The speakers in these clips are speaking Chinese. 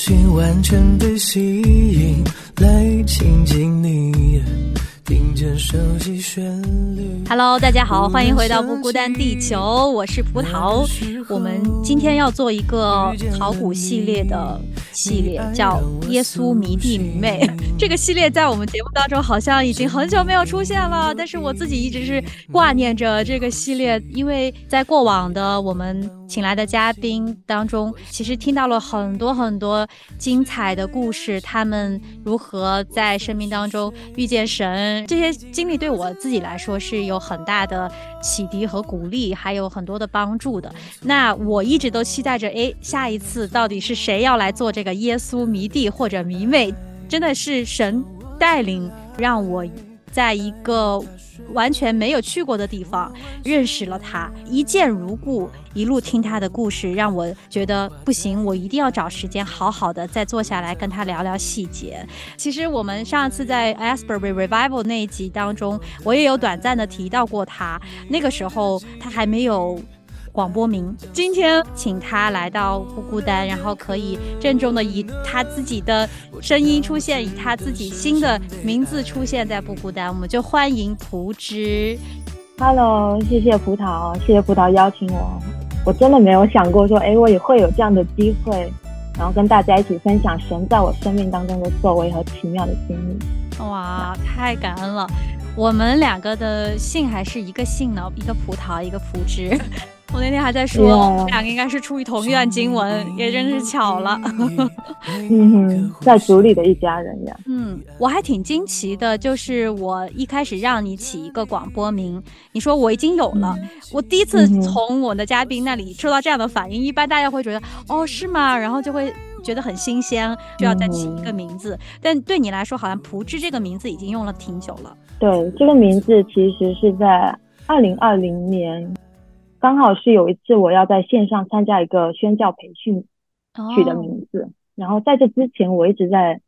我心完全被吸引，来亲近你，听见熟悉旋律。Hello，大家好，欢迎回到不孤单地球，我是葡萄。我们今天要做一个考古系列的系列，叫《耶稣迷弟迷妹》。这个系列在我们节目当中好像已经很久没有出现了，但是我自己一直是挂念着这个系列，因为在过往的我们请来的嘉宾当中，其实听到了很多很多精彩的故事，他们如何在生命当中遇见神，这些经历对我自己来说是有很大的启迪和鼓励，还有很多的帮助的。那我一直都期待着，哎，下一次到底是谁要来做这个耶稣迷弟或者迷妹？真的是神带领，让我在一个完全没有去过的地方认识了他，一见如故，一路听他的故事，让我觉得不行，我一定要找时间好好的再坐下来跟他聊聊细节。其实我们上次在 Asbury Revival 那一集当中，我也有短暂的提到过他，那个时候他还没有。广播名，今天请他来到不孤单，然后可以郑重的以他自己的声音出现，以他自己新的名字出现在不孤单，我们就欢迎蒲之。Hello，谢谢葡萄，谢谢葡萄邀请我，我真的没有想过说，哎，我也会有这样的机会，然后跟大家一起分享神在我生命当中的作为和奇妙的经历。哇，太感恩了，我们两个的姓还是一个姓呢，一个葡萄，一个蒲之。我那天还在说，我们两个应该是出于同一段经文，也真是巧了。嗯哼，在组里的一家人呀。嗯，我还挺惊奇的，就是我一开始让你起一个广播名，你说我已经有了。我第一次从我的嘉宾那里收到这样的反应，一般大家会觉得哦是吗？然后就会觉得很新鲜，就要再起一个名字。但对你来说，好像蒲之这个名字已经用了挺久了。对，这个名字其实是在二零二零年。刚好是有一次我要在线上参加一个宣教培训，取的名字。然后在这之前，我一直在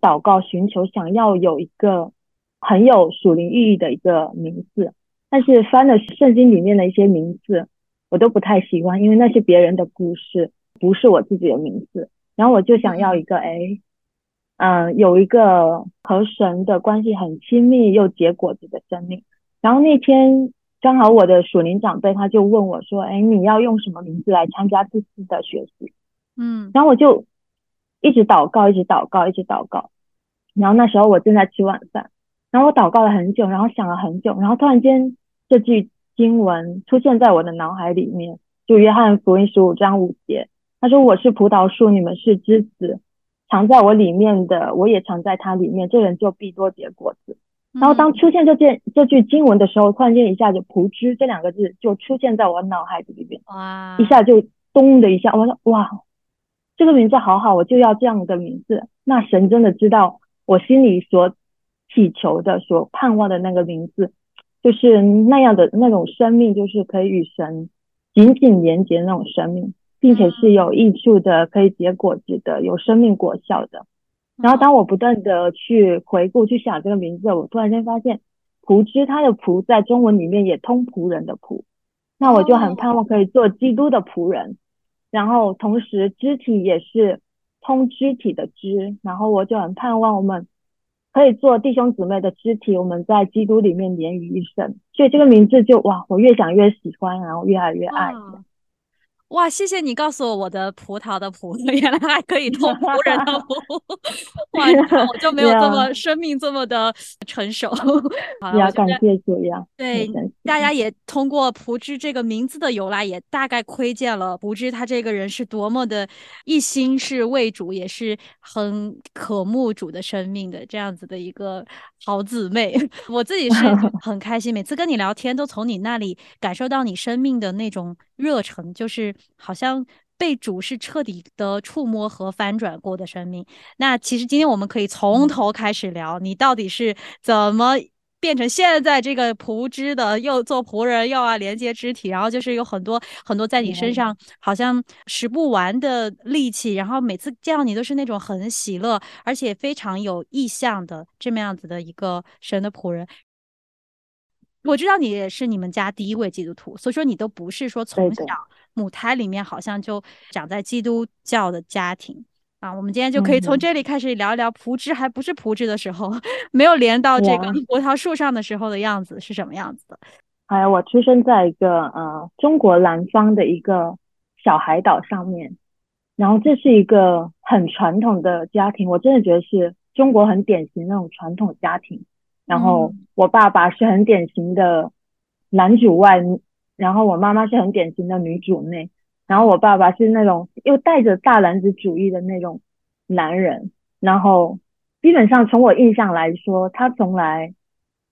祷告寻求，想要有一个很有属灵意义的一个名字。但是翻了圣经里面的一些名字，我都不太喜欢，因为那是别人的故事，不是我自己的名字。然后我就想要一个，哎，嗯，有一个和神的关系很亲密又结果子的生命。然后那天。刚好我的属灵长辈他就问我说：“哎，你要用什么名字来参加这次的学习？”嗯，然后我就一直祷告，一直祷告，一直祷告。然后那时候我正在吃晚饭，然后我祷告了很久，然后想了很久，然后突然间这句经文出现在我的脑海里面，就约翰福音十五章五节，他说：“我是葡萄树，你们是枝子，藏在我里面的，我也藏在它里面，这人就必多结果子。”然后当出现这件这句经文的时候，突然间一下就“蒲之”这两个字就出现在我脑海里边，哇！一下就咚的一下，我说哇，这个名字好好，我就要这样的名字。那神真的知道我心里所祈求的、所盼望的那个名字，就是那样的那种生命，就是可以与神紧紧连接那种生命，并且是有益处的、可以结果子的、有生命果效的。然后，当我不断的去回顾、去想这个名字，我突然间发现，仆之它的仆在中文里面也通仆人的仆，那我就很盼望可以做基督的仆人，然后同时肢体也是通肢体的肢，然后我就很盼望我们可以做弟兄姊妹的肢体，我们在基督里面连于一身，所以这个名字就哇，我越想越喜欢，然后越来越爱。哇，谢谢你告诉我我的葡萄的葡，原来还可以通 仆人的葡。哇，我就没有这么生命这么的成熟。要感谢主呀。对，大家也通过蒲之这个名字的由来，也大概窥见了蒲之他这个人是多么的一心是为主，也是很渴慕主的生命的这样子的一个好姊妹。我自己是很开心，每次跟你聊天，都从你那里感受到你生命的那种热忱，就是。好像被主是彻底的触摸和翻转过的生命。那其实今天我们可以从头开始聊，你到底是怎么变成现在这个仆织的，又做仆人，又要连接肢体，然后就是有很多很多在你身上好像使不完的力气，然后每次见到你都是那种很喜乐，而且非常有意向的这么样子的一个神的仆人。我知道你也是你们家第一位基督徒，所以说你都不是说从小母胎里面好像就长在基督教的家庭啊。我们今天就可以从这里开始聊一聊蒲枝还不是蒲枝的时候，没有连到这个葡萄树上的时候的样子是什么样子的。哎，我出生在一个呃中国南方的一个小海岛上面，然后这是一个很传统的家庭，我真的觉得是中国很典型那种传统家庭。然后我爸爸是很典型的男主外，然后我妈妈是很典型的女主内，然后我爸爸是那种又带着大男子主义的那种男人，然后基本上从我印象来说，他从来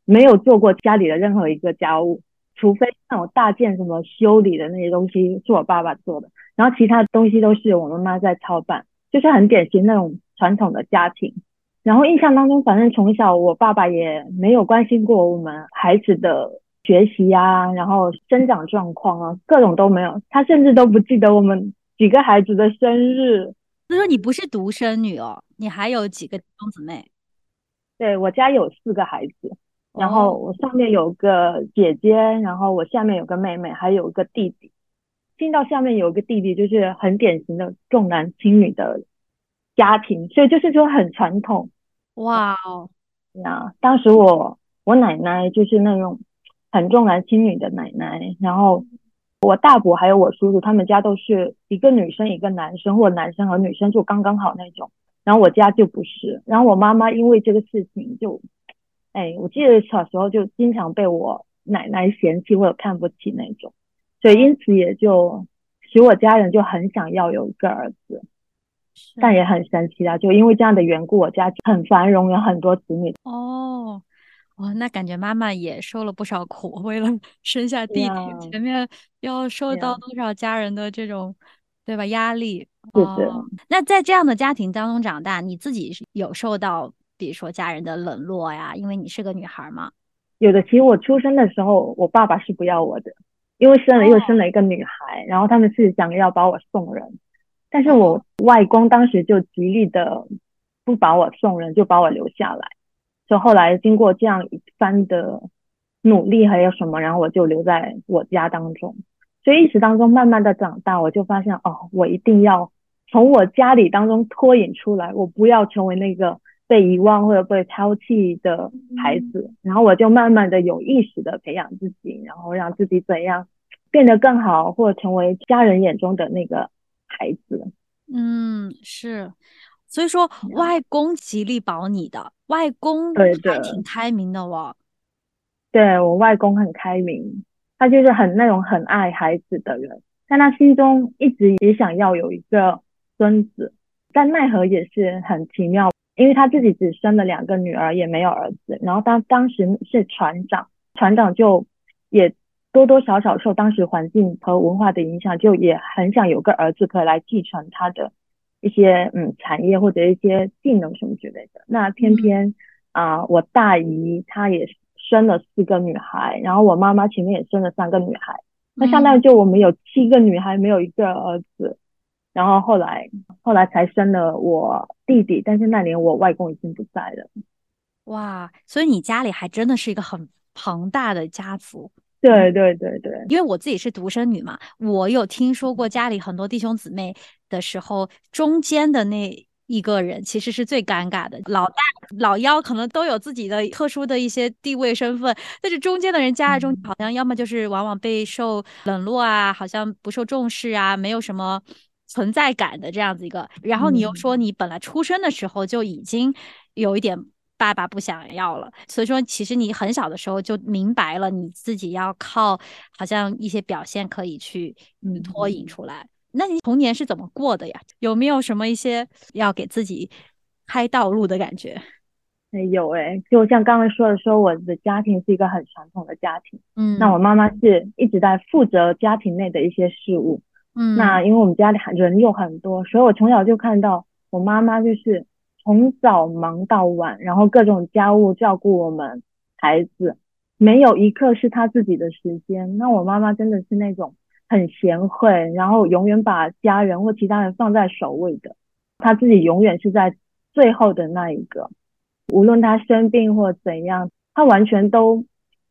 没有做过家里的任何一个家务，除非那种大件什么修理的那些东西是我爸爸做的，然后其他东西都是我妈妈在操办，就是很典型那种传统的家庭。然后印象当中，反正从小我爸爸也没有关心过我们孩子的学习啊，然后生长状况啊，各种都没有。他甚至都不记得我们几个孩子的生日。所以说你不是独生女哦，你还有几个兄姊妹？对我家有四个孩子，然后我上面有个姐姐，然后我下面有个妹妹，还有个弟弟。听到下面有个弟弟，就是很典型的重男轻女的家庭，所以就是说很传统。哇哦，呀，当时我我奶奶就是那种很重男轻女的奶奶，然后我大伯还有我叔叔他们家都是一个女生一个男生，或者男生和女生就刚刚好那种，然后我家就不是，然后我妈妈因为这个事情就，哎，我记得小时候就经常被我奶奶嫌弃或者看不起那种，所以因此也就使我家人就很想要有一个儿子。但也很神奇啊！就因为这样的缘故，我家很繁荣，有很多子女。哦，哇，那感觉妈妈也受了不少苦，为了 生下弟弟，前面要受到多少家人的这种，对吧？压力。是的。那在这样的家庭当中长大，你自己是有受到，比如说家人的冷落呀？因为你是个女孩嘛。有的。其实我出生的时候，我爸爸是不要我的，因为生了又生了一个女孩，然后他们是想要把我送人。但是我外公当时就极力的不把我送人，就把我留下来。就后来经过这样一番的努力，还有什么，然后我就留在我家当中。所以一直当中慢慢的长大，我就发现哦，我一定要从我家里当中脱颖出来，我不要成为那个被遗忘或者被抛弃的孩子。然后我就慢慢的有意识的培养自己，然后让自己怎样变得更好，或者成为家人眼中的那个。孩子，嗯，是，所以说外公极力保你的，外公对还挺开明的哦。对我外公很开明，他就是很那种很爱孩子的人，但他心中一直也想要有一个孙子，但奈何也是很奇妙，因为他自己只生了两个女儿，也没有儿子。然后他当时是船长，船长就也。多多少少受当时环境和文化的影响，就也很想有个儿子可以来继承他的一些嗯产业或者一些技能什么之类的。那偏偏啊，我大姨她也生了四个女孩，然后我妈妈前面也生了三个女孩，那相当于就我们有七个女孩，没有一个儿子。然后后来后来才生了我弟弟，但是那年我外公已经不在了。哇，所以你家里还真的是一个很庞大的家族。对对对对，因为我自己是独生女嘛，我有听说过家里很多弟兄姊妹的时候，中间的那一个人其实是最尴尬的，老大、老幺可能都有自己的特殊的一些地位身份，但是中间的人夹在中，好像要么就是往往被受冷落啊，好像不受重视啊，没有什么存在感的这样子一个。然后你又说你本来出生的时候就已经有一点。爸爸不想要了，所以说其实你很小的时候就明白了，你自己要靠好像一些表现可以去脱颖出来。那你童年是怎么过的呀？有没有什么一些要给自己开道路的感觉？有哎，就像刚才说的，说我的家庭是一个很传统的家庭，嗯，那我妈妈是一直在负责家庭内的一些事务，嗯，那因为我们家里人又很多，所以我从小就看到我妈妈就是从早忙到晚，然后各种家务照顾我们孩子，没有一刻是她自己的时间。那我妈妈真的是那种很贤惠，然后永远把家人或其他人放在首位的，她自己永远是在最后的那一个。无论她生病或怎样，她完全都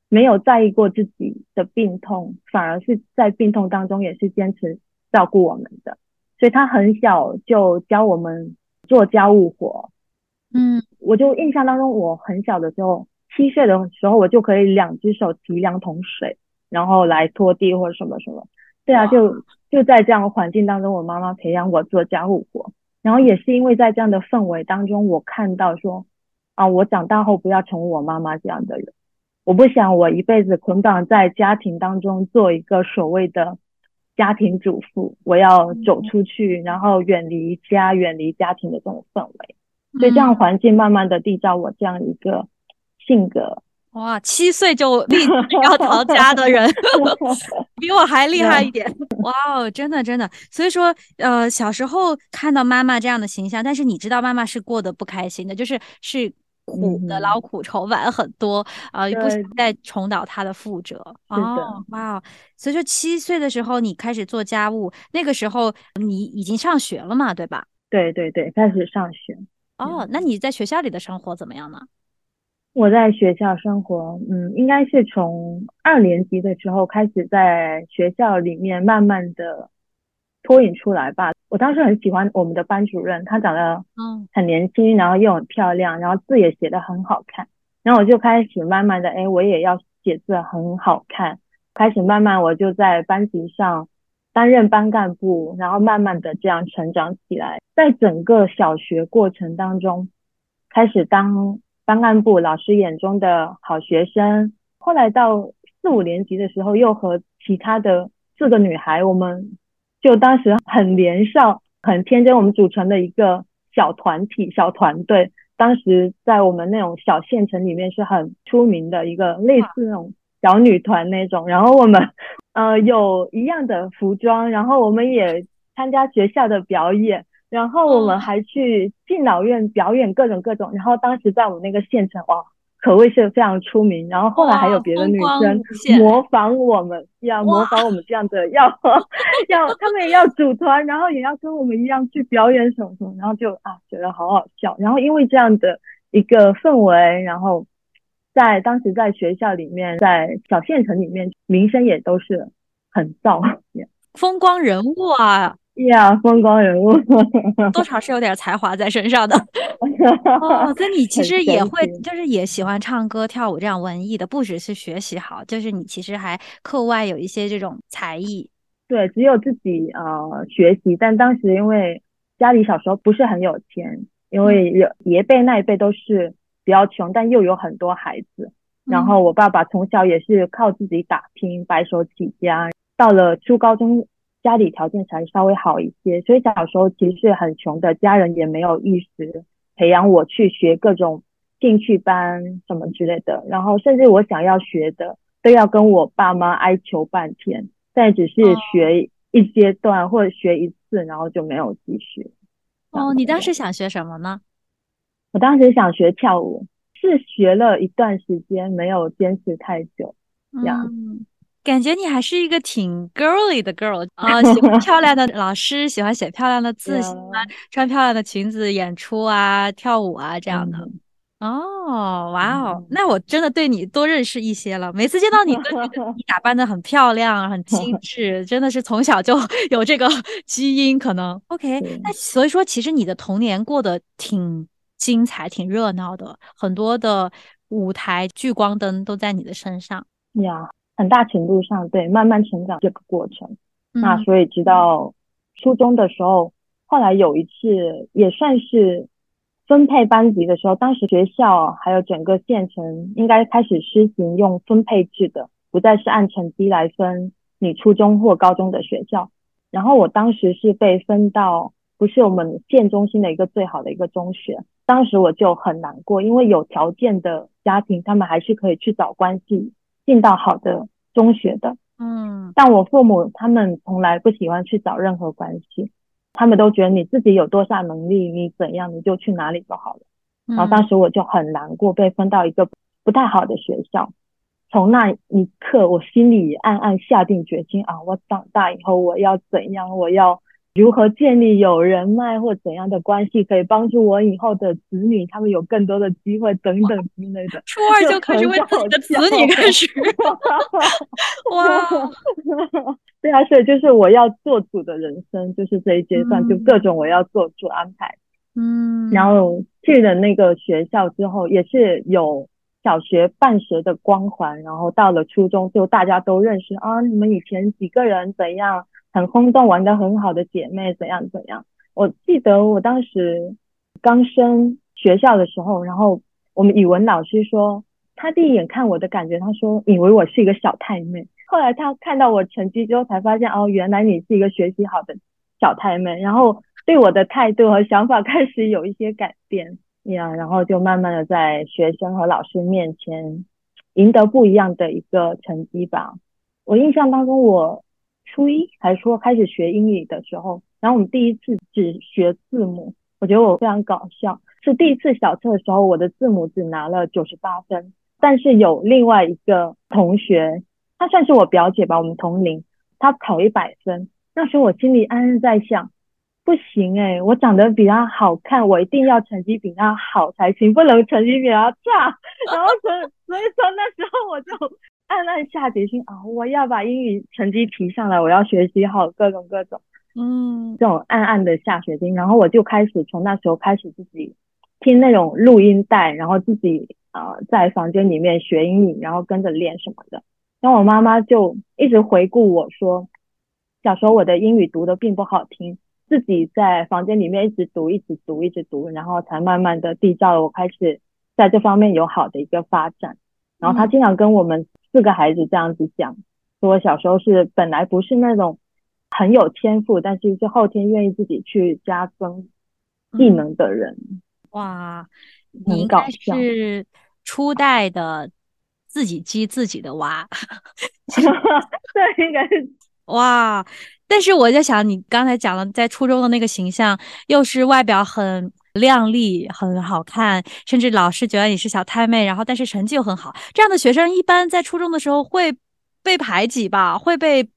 没有在意过自己的病痛，反而是在病痛当中也是坚持。照顾我们的，所以他很小就教我们做家务活。嗯，我就印象当中，我很小的时候，七岁的时候，我就可以两只手提两桶水，然后来拖地或者什么什么。对啊，就就在这样的环境当中，我妈妈培养我做家务活。然后也是因为在这样的氛围当中，我看到说啊，我长大后不要成为我妈妈这样的人。我不想我一辈子捆绑在家庭当中，做一个所谓的。家庭主妇，我要走出去，然后远离家、远离家庭的这种氛围，所以这样环境慢慢的缔造我这样一个性格。哇，七岁就立要逃家的人，比我还厉害一点。哇哦，真的真的。所以说，呃，小时候看到妈妈这样的形象，但是你知道妈妈是过得不开心的，就是是。苦的劳苦愁烦很多啊，也不想再重蹈他的覆辙。是的，哇，所以说七岁的时候你开始做家务，那个时候你已经上学了嘛，对吧？对对对，开始上学。哦，那你在学校里的生活怎么样呢？我在学校生活，嗯，应该是从二年级的时候开始在学校里面慢慢的。脱颖出来吧！我当时很喜欢我们的班主任，她长得嗯很年轻，然后又很漂亮，然后字也写得很好看。然后我就开始慢慢的，哎，我也要写字很好看。开始慢慢我就在班级上担任班干部，然后慢慢的这样成长起来。在整个小学过程当中，开始当班干部老师眼中的好学生。后来到四五年级的时候，又和其他的四个女孩，我们。就当时很年少、很天真，我们组成的一个小团体、小团队。当时在我们那种小县城里面是很出名的一个类似那种小女团那种。然后我们 呃有一样的服装，然后我们也参加学校的表演，然后我们还去敬老院表演各种各种。然后当时在我们那个县城哇。可谓是非常出名，然后后来还有别的女生模仿我们，要模仿我们这样的，要 要他们也要组团，然后也要跟我们一样去表演什么什么，然后就啊觉得好好笑，然后因为这样的一个氛围，然后在当时在学校里面，在小县城里面，名声也都是很噪，风光人物啊。呀，风光人物，多少是有点才华在身上的。哦，那你其实也会，就是也喜欢唱歌、跳舞这样文艺的，不只是学习好，就是你其实还课外有一些这种才艺。对，只有自己呃学习，但当时因为家里小时候不是很有钱，因为爷辈那一辈都是比较穷，但又有很多孩子，然后我爸爸从小也是靠自己打拼，白手起家，到了初高中。家里条件才稍微好一些，所以小时候其实是很穷的，家人也没有意识培养我去学各种兴趣班什么之类的，然后甚至我想要学的都要跟我爸妈哀求半天，但只是学一阶段或者学一次，然后就没有继续。哦，你当时想学什么呢？我当时想学跳舞，是学了一段时间，没有坚持太久，这样。感觉你还是一个挺 girly 的 girl 啊，喜欢漂亮的老师，喜欢写漂亮的 字，喜欢穿漂亮的裙子演出啊、跳舞啊这样的。哦，哇哦，那我真的对你多认识一些了。每次见到你，都觉得你打扮的很漂亮、很精 致，真的是从小就有这个基因可能。OK，那所以说，其实你的童年过得挺精彩、挺热闹的，很多的舞台聚光灯都在你的身上。呀。很大程度上，对慢慢成长这个过程。那所以直到初中的时候，后来有一次也算是分配班级的时候，当时学校还有整个县城应该开始施行用分配制的，不再是按成绩来分你初中或高中的学校。然后我当时是被分到不是我们县中心的一个最好的一个中学，当时我就很难过，因为有条件的家庭他们还是可以去找关系。进到好的中学的，嗯，但我父母他们从来不喜欢去找任何关系，他们都觉得你自己有多大能力，你怎样你就去哪里就好了。然后当时我就很难过，被分到一个不太好的学校。从那一刻，我心里暗暗下定决心啊，我长大以后我要怎样，我要。如何建立有人脉或怎样的关系，可以帮助我以后的子女，他们有更多的机会等等之类的。初二就开始为自己的子女开始，哇！对啊，所以就是我要做主的人生，就是这一阶段，就各种我要做主安排。嗯，然后去了那个学校之后，也是有小学办学的光环，然后到了初中，就大家都认识啊，你们以前几个人怎样？很轰动，玩的很好的姐妹怎样怎样？我记得我当时刚升学校的时候，然后我们语文老师说，他第一眼看我的感觉，他说以为我是一个小太妹。后来他看到我成绩之后，才发现哦，原来你是一个学习好的小太妹。然后对我的态度和想法 开始有一些改变呀，然后就慢慢的在学生和老师面前赢得不一样的一个成绩吧。我印象当中我。初一还说开始学英语的时候，然后我们第一次只学字母，我觉得我非常搞笑。是第一次小测的时候，我的字母只拿了九十八分，但是有另外一个同学，他算是我表姐吧，我们同龄，他考一百分。那时候我心里暗暗在想，不行诶，我长得比他好看，我一定要成绩比他好才行，不能成绩比他差。然后所所以说那时候我就。暗暗下决心啊！我要把英语成绩提上来，我要学习好各种各种，嗯，这种暗暗的下决心。然后我就开始从那时候开始自己听那种录音带，然后自己啊在房间里面学英语，然后跟着练什么的。然后我妈妈就一直回顾我说，小时候我的英语读的并不好听，自己在房间里面一直读，一直读，一直读，然后才慢慢的缔造了我开始在这方面有好的一个发展。然后他经常跟我们。四个孩子这样子讲，说我小时候是本来不是那种很有天赋，但是是后天愿意自己去加增技能的人。哇，你应该是初代的自己激自己的娃。对，应该是 哇。但是我在想，你刚才讲了在初中的那个形象，又是外表很。靓丽很好看，甚至老师觉得你是小太妹，然后但是成绩又很好，这样的学生一般在初中的时候会被排挤吧，会被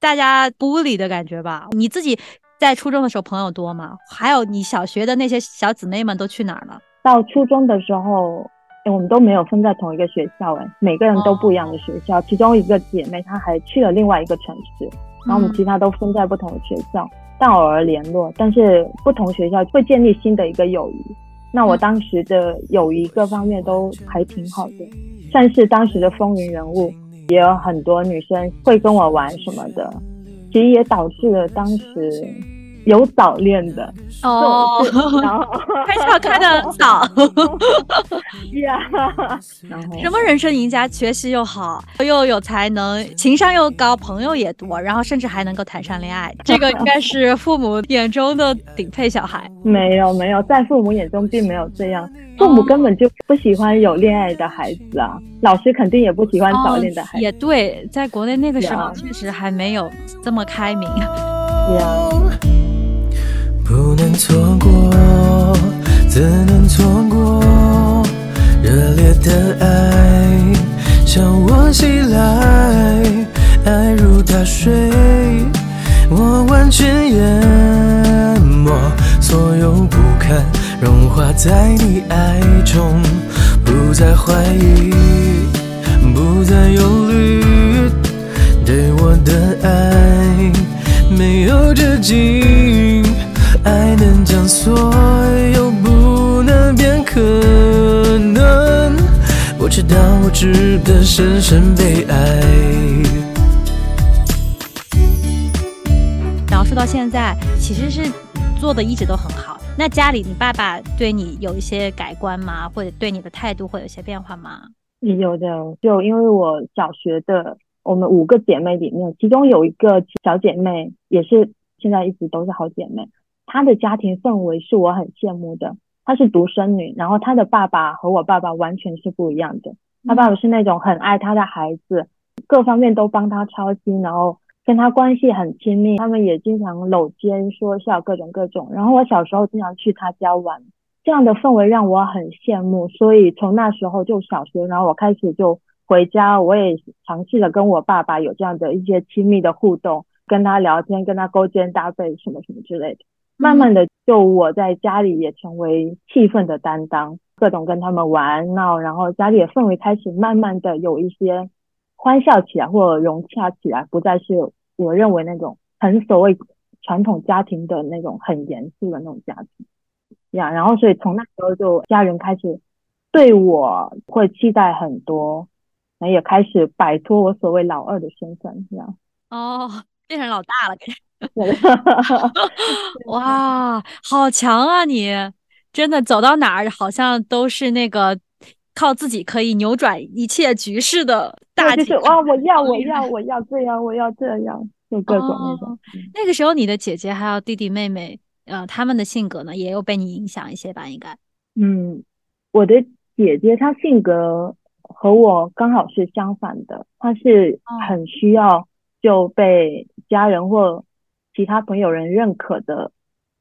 大家孤立的感觉吧？你自己在初中的时候朋友多吗？还有你小学的那些小姊妹们都去哪儿了？到初中的时候，我们都没有分在同一个学校，哎，每个人都不一样的学校。其中一个姐妹她还去了另外一个城市，然后我们其他都分在不同的学校。但偶尔联络，但是不同学校会建立新的一个友谊。那我当时的友谊各方面都还挺好的，算是当时的风云人物，也有很多女生会跟我玩什么的，其实也导致了当时。有早恋的哦，开窍开的早 呀。什么人生赢家，学习又好，又有才能，情商又高，朋友也多，然后甚至还能够谈上恋爱，这个应该是父母眼中的顶配小孩。没有没有，在父母眼中并没有这样，父母根本就不喜欢有恋爱的孩子啊，老师肯定也不喜欢早恋的孩子。也对，在国内那个时候确实还没有这么开明。呀。不能错过，怎能错过？热烈的爱向我袭来，爱如大水，我完全淹没，所有不堪融化在你爱中，不再怀疑，不再忧虑，对我的爱没有止境。所有不能变可能，我知道我值得深深被爱。然后说到现在，其实是做的一直都很好。那家里你爸爸对你有一些改观吗？或者对你的态度会有一些变化吗？有的，就因为我小学的我们五个姐妹里面，其中有一个小姐妹也是现在一直都是好姐妹。她的家庭氛围是我很羡慕的。她是独生女，然后她的爸爸和我爸爸完全是不一样的。她爸爸是那种很爱她的孩子，各方面都帮他操心，然后跟他关系很亲密，他们也经常搂肩说笑，各种各种。然后我小时候经常去他家玩，这样的氛围让我很羡慕，所以从那时候就小学，然后我开始就回家，我也尝试着跟我爸爸有这样的一些亲密的互动，跟他聊天，跟他勾肩搭背什么什么之类的。慢慢的，就我在家里也成为气氛的担当，各种跟他们玩闹，然后家里的氛围开始慢慢的有一些欢笑起来或者融洽起来，不再是我认为那种很所谓传统家庭的那种很严肃的那种家庭。呀。然后，所以从那时候就家人开始对我会期待很多，然后也开始摆脱我所谓老二的身份，这样。哦，变成老大了，哇，好强啊！你真的走到哪儿，好像都是那个靠自己可以扭转一切局势的大姐。哇，我要，我要，我要这样，我要这样，就各种那种。那个时候，你的姐姐还有弟弟妹妹，呃，他们的性格呢，也有被你影响一些吧？应该。嗯，我的姐姐她性格和我刚好是相反的，她是很需要就被家人或其他朋友人认可的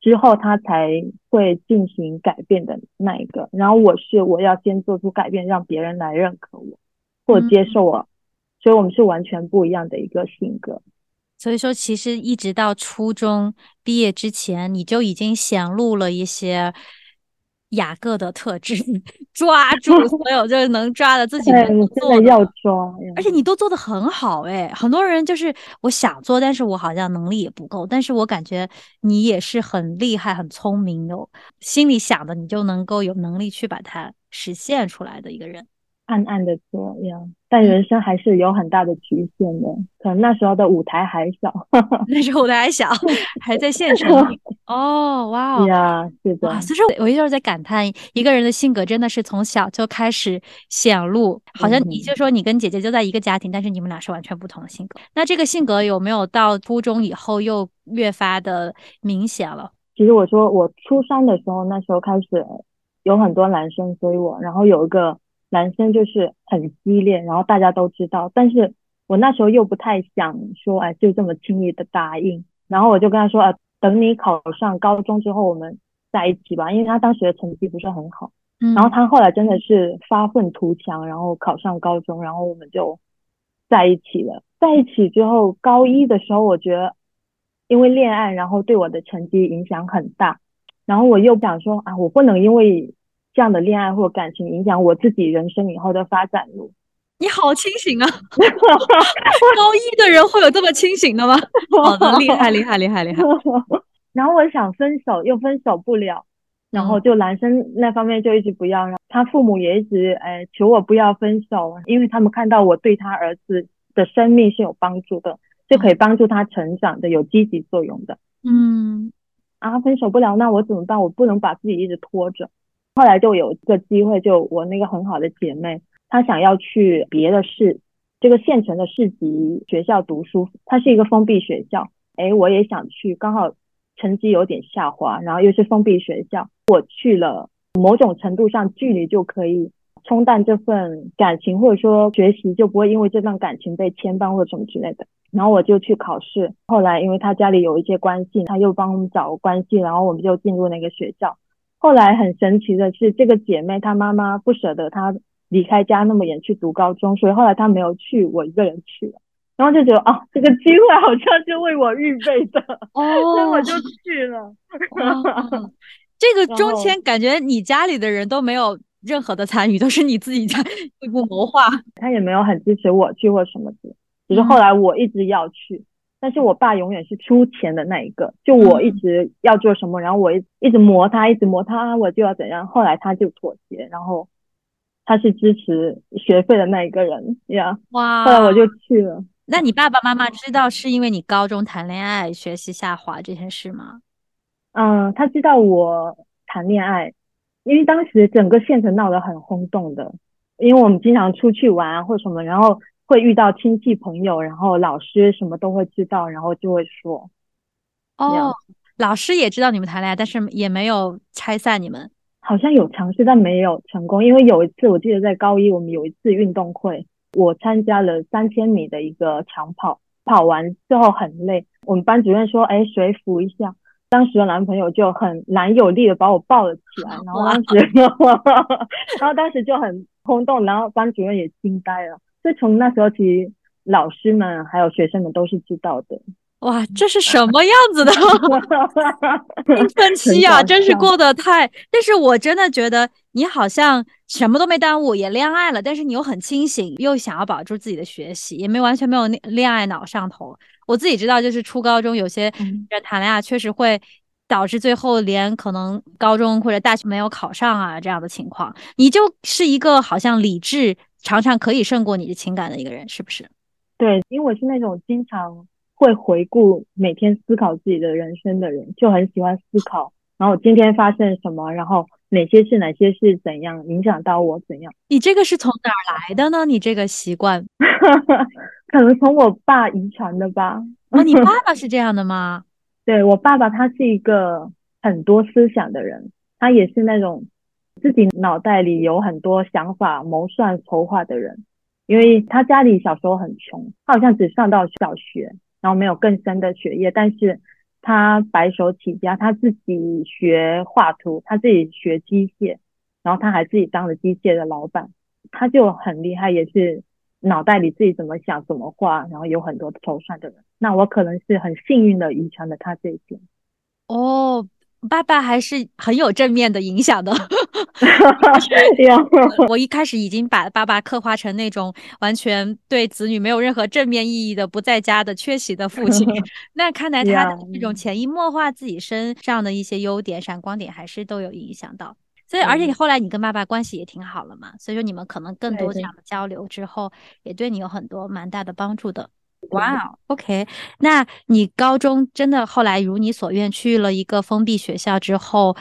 之后，他才会进行改变的那一个。然后我是我要先做出改变，让别人来认可我或接受我，所以我们是完全不一样的一个性格。所以说，其实一直到初中毕业之前，你就已经显露了一些。雅各的特质，抓住所有就是能抓的自己能做的要抓，而且你都做的很好哎。很多人就是我想做，但是我好像能力也不够。但是我感觉你也是很厉害、很聪明有，心里想的你就能够有能力去把它实现出来的一个人。暗暗的做呀，但人生还是有很大的局限的。可能那时候的舞台还小，那时候舞台还小，还在县城。哦，哇哦，呀，是的。所以说，我一直在感叹，一个人的性格真的是从小就开始显露。好像你就说你跟姐姐就在一个家庭，但是你们俩是完全不同的性格。那这个性格有没有到初中以后又越发的明显了？其实我说，我初三的时候，那时候开始有很多男生追我，然后有一个。男生就是很激烈，然后大家都知道，但是我那时候又不太想说，哎，就这么轻易的答应。然后我就跟他说，啊，等你考上高中之后，我们在一起吧。因为他当时的成绩不是很好，然后他后来真的是发愤图强，然后考上高中，然后我们就在一起了。在一起之后，高一的时候，我觉得因为恋爱，然后对我的成绩影响很大，然后我又想说，啊，我不能因为。这样的恋爱或感情影响我自己人生以后的发展路，你好清醒啊！高一的人会有这么清醒的吗？好的，厉害厉害厉害厉害。然后我想分手又分手不了，然后就男生那方面就一直不要，然后他父母也一直哎求我不要分手，因为他们看到我对他儿子的生命是有帮助的，就可以帮助他成长的，有积极作用的。嗯，啊，分手不了，那我怎么办？我不能把自己一直拖着。后来就有一个机会，就我那个很好的姐妹，她想要去别的市，这个县城的市级学校读书，它是一个封闭学校。哎，我也想去，刚好成绩有点下滑，然后又是封闭学校，我去了，某种程度上距离就可以冲淡这份感情，或者说学习就不会因为这段感情被牵绊或者什么之类的。然后我就去考试，后来因为他家里有一些关系，他又帮我们找关系，然后我们就进入那个学校。后来很神奇的是，这个姐妹她妈妈不舍得她离开家那么远去读高中，所以后来她没有去，我一个人去了。然后就觉得啊，这个机会好像是为我预备的，所以我就去了。这个中间感觉你家里的人都没有任何的参与，都是你自己在内 部谋划。他也没有很支持我去或什么的，只是后来我一直要去。但是我爸永远是出钱的那一个，就我一直要做什么，然后我一一直磨他，一直磨他，我就要怎样。后来他就妥协，然后他是支持学费的那一个人呀。哇！后来我就去了。那你爸爸妈妈知道是因为你高中谈恋爱学习下滑这件事吗？嗯，他知道我谈恋爱，因为当时整个县城闹得很轰动的，因为我们经常出去玩或什么，然后。会遇到亲戚朋友，然后老师什么都会知道，然后就会说，哦，老师也知道你们谈恋爱，但是也没有拆散你们。好像有尝试，但没有成功。因为有一次，我记得在高一，我们有一次运动会，我参加了三千米的一个长跑，跑完之后很累，我们班主任说：“哎，谁扶一下。”当时的男朋友就很难有力的把我抱了起来，然后当时，然后当时就很轰动，然后班主任也惊呆了。所以从那时候起，老师们还有学生们都是知道的。哇，这是什么样子的 青春期啊！真是过得太……但是我真的觉得你好像什么都没耽误，也恋爱了，但是你又很清醒，又想要保住自己的学习，也没完全没有恋恋爱脑上头。我自己知道，就是初高中有些人谈恋爱，确实会导致最后连可能高中或者大学没有考上啊这样的情况。你就是一个好像理智常常可以胜过你的情感的一个人，是不是？对，因为我是那种经常。会回顾每天思考自己的人生的人，就很喜欢思考。然后今天发生什么，然后哪些是哪些是怎样影响到我怎样？你这个是从哪儿来的呢？你这个习惯，可能从我爸遗传的吧。哦，你爸 爸是这样的吗？对我爸爸，他是一个很多思想的人，他也是那种自己脑袋里有很多想法、谋算筹划的人。因为他家里小时候很穷，他好像只上到小学。然后没有更深的学业，但是他白手起家，他自己学画图，他自己学机械，然后他还自己当了机械的老板，他就很厉害，也是脑袋里自己怎么想怎么画，然后有很多筹算的人。那我可能是很幸运的遗传了他这一点。哦。爸爸还是很有正面的影响的。我一开始已经把爸爸刻画成那种完全对子女没有任何正面意义的不在家的缺席的父亲。那看来他的这种潜移默化自己身上的一些优点、闪光点，还是都有影响到。所以，而且你后来你跟爸爸关系也挺好了嘛，所以说你们可能更多这样的交流之后，也对你有很多蛮大的帮助的。哇，OK，那你高中真的后来如你所愿去了一个封闭学校之后，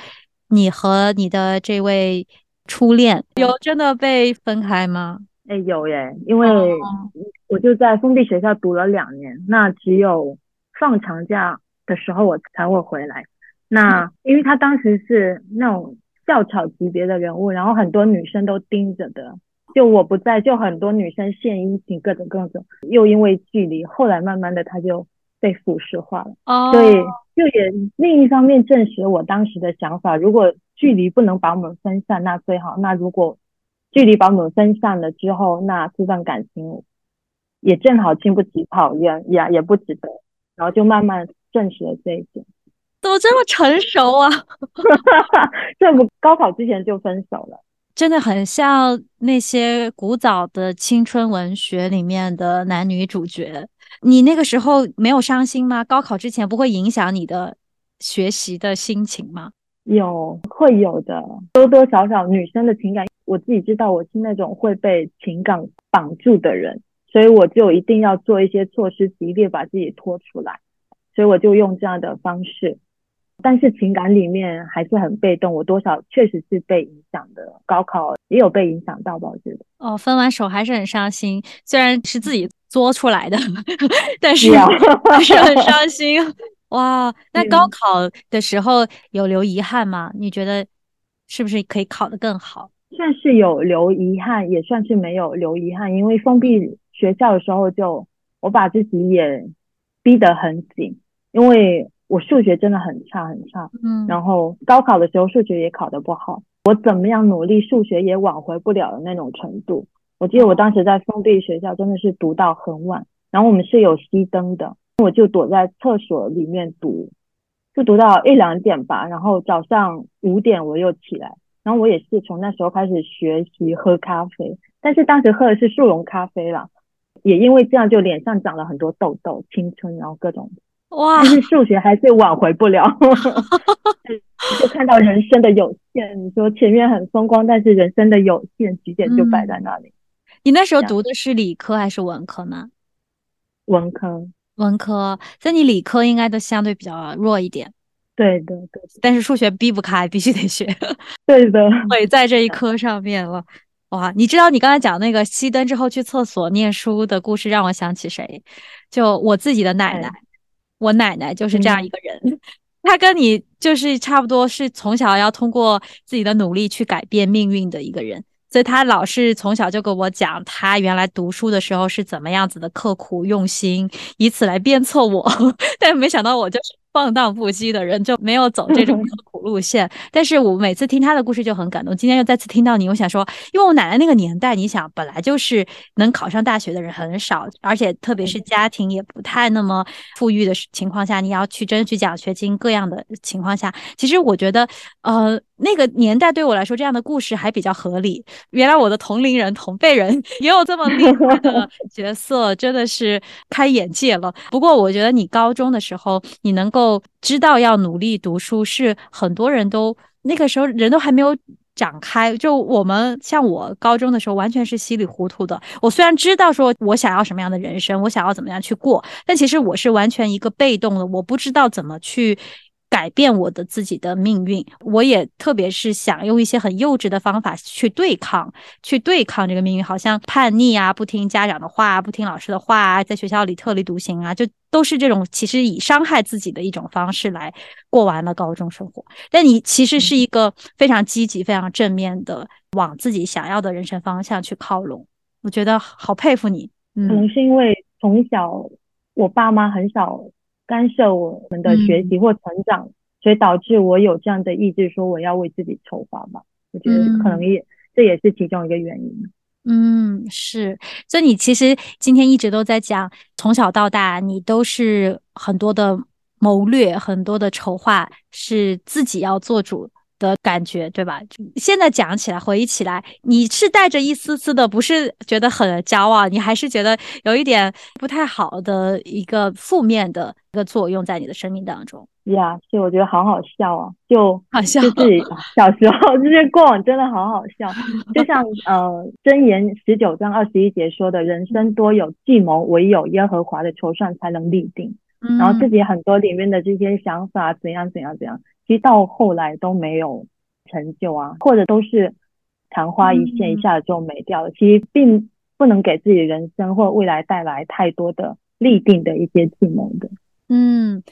你和你的这位初恋有真的被分开吗？哎，有耶，因为我就在封闭学校读了两年，那只有放长假的时候我才会回来。那因为他当时是那种校草级别的人物，然后很多女生都盯着的。就我不在，就很多女生献殷勤，各种各种。又因为距离，后来慢慢的他就被腐蚀化了。哦，所以就也另一方面证实我当时的想法：如果距离不能把我们分散，那最好；那如果距离把我们分散了之后，那这段感情也正好经不起考验，也也不值得。然后就慢慢证实了这一点。怎么这么成熟啊？这不高考之前就分手了。真的很像那些古早的青春文学里面的男女主角。你那个时候没有伤心吗？高考之前不会影响你的学习的心情吗？有，会有的，多多少少女生的情感，我自己知道我是那种会被情感绑住的人，所以我就一定要做一些措施，极力把自己拖出来。所以我就用这样的方式。但是情感里面还是很被动，我多少确实是被影响的。高考也有被影响到吧？我觉得哦，分完手还是很伤心，虽然是自己作出来的，但是 还是很伤心。哇，那高考的时候有留遗憾吗？你觉得是不是可以考得更好？算是有留遗憾，也算是没有留遗憾。因为封闭学校的时候，就我把自己也逼得很紧，因为。我数学真的很差很差，嗯，然后高考的时候数学也考得不好，我怎么样努力数学也挽回不了的那种程度。我记得我当时在封闭学校真的是读到很晚，然后我们是有熄灯的，我就躲在厕所里面读，就读到一两点吧，然后早上五点我又起来，然后我也是从那时候开始学习喝咖啡，但是当时喝的是速溶咖啡啦，也因为这样就脸上长了很多痘痘，青春然后各种。哇！但是数学还是挽回不了，就看到人生的有限。你说前面很风光，但是人生的有限，局点就摆在那里。你那时候读的是理科还是文科呢？文科，文科。在你理科应该都相对比较弱一点。对的，对。但是数学避不开，必须得学。对的，毁在这一科上面了。哇！你知道你刚才讲那个熄灯之后去厕所念书的故事，让我想起谁？就我自己的奶奶。我奶奶就是这样一个人，她跟你就是差不多，是从小要通过自己的努力去改变命运的一个人。所以他老是从小就跟我讲，他原来读书的时候是怎么样子的刻苦用心，以此来鞭策我。但没想到我就是放荡不羁的人，就没有走这种刻 苦路线。但是我每次听他的故事就很感动。今天又再次听到你，我想说，因为我奶奶那个年代，你想本来就是能考上大学的人很少，而且特别是家庭也不太那么富裕的情况下，你要去争取奖学金各样的情况下，其实我觉得，呃。那个年代对我来说，这样的故事还比较合理。原来我的同龄人、同辈人 也有这么厉害的角色，真的是开眼界了。不过，我觉得你高中的时候，你能够知道要努力读书，是很多人都那个时候人都还没有长开。就我们像我高中的时候，完全是稀里糊涂的。我虽然知道说我想要什么样的人生，我想要怎么样去过，但其实我是完全一个被动的，我不知道怎么去。改变我的自己的命运，我也特别是想用一些很幼稚的方法去对抗，去对抗这个命运，好像叛逆啊，不听家长的话，不听老师的话，在学校里特立独行啊，就都是这种其实以伤害自己的一种方式来过完了高中生活。但你其实是一个非常积极、非常正面的，往自己想要的人生方向去靠拢。我觉得好佩服你。嗯可能是因为从小我爸妈很少。干涉我们的学习或成长，所以导致我有这样的意志，说我要为自己筹划吧。我觉得可能也这也是其中一个原因。嗯，是。所以你其实今天一直都在讲，从小到大你都是很多的谋略，很多的筹划是自己要做主。的感觉，对吧？现在讲起来，回忆起来，你是带着一丝丝的，不是觉得很骄傲，你还是觉得有一点不太好的一个负面的一个作用在你的生命当中。呀，所以我觉得好好笑啊，就好笑，就 是小时候这些过往真的好好笑。就像呃箴言十九章二十一节说的，人生多有计谋，唯有耶和华的筹算才能立定。然后自己很多里面的这些想法，怎样怎样怎样。其实到后来都没有成就啊，或者都是昙花一现，一下子就没掉了。其实并不能给自己人生或未来带来太多的立定的一些技能的。嗯，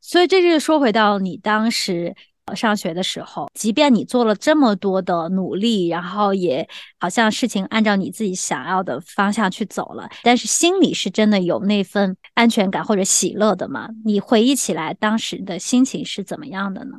所以这就是说回到你当时。上学的时候，即便你做了这么多的努力，然后也好像事情按照你自己想要的方向去走了，但是心里是真的有那份安全感或者喜乐的吗？你回忆起来当时的心情是怎么样的呢？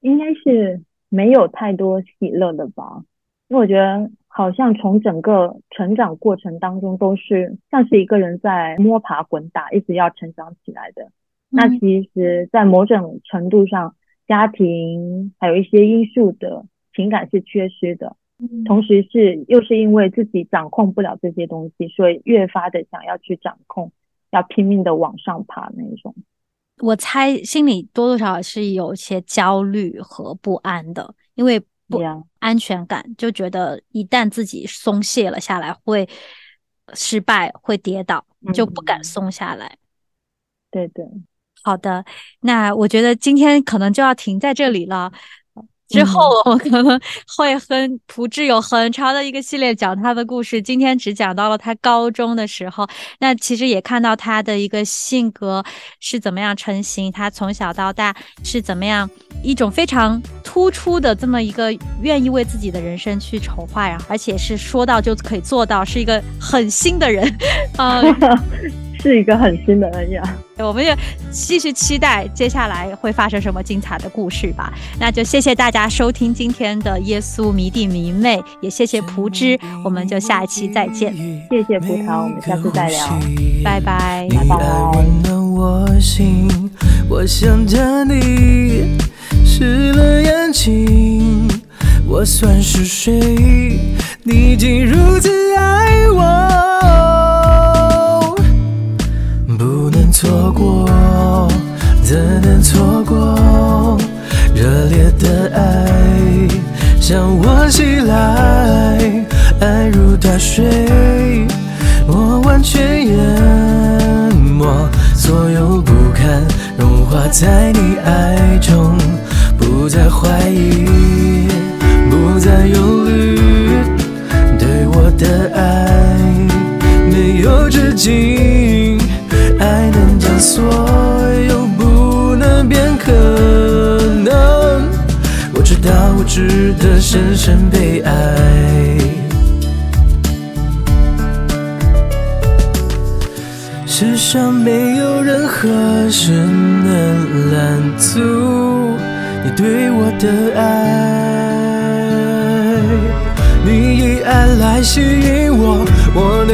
应该是没有太多喜乐的吧，因为我觉得好像从整个成长过程当中都是像是一个人在摸爬滚打，一直要成长起来的。那其实，在某种程度上。家庭还有一些因素的情感是缺失的，同时是又是因为自己掌控不了这些东西，所以越发的想要去掌控，要拼命的往上爬那种。我猜心里多多少少是有些焦虑和不安的，因为不安全感，就觉得一旦自己松懈了下来，会失败，会跌倒，就不敢松下来。对对。好的，那我觉得今天可能就要停在这里了。之后我可能会和朴志有很长的一个系列讲他的故事。今天只讲到了他高中的时候，那其实也看到他的一个性格是怎么样成型，他从小到大是怎么样一种非常突出的这么一个愿意为自己的人生去筹划呀，而且是说到就可以做到，是一个很新的人啊。是一个很新的恩雅，我们就继续期待接下来会发生什么精彩的故事吧。那就谢谢大家收听今天的耶稣迷弟迷妹，也谢谢蒲之，我们就下一期再见。谢谢葡萄，我们下次再聊，拜拜，拜拜。错过，怎能错过热烈的爱向我袭来，爱如大水，我完全淹没，所有不堪融化在你爱中，不再怀疑，不再犹豫，对我的爱，你以爱来吸引我，我。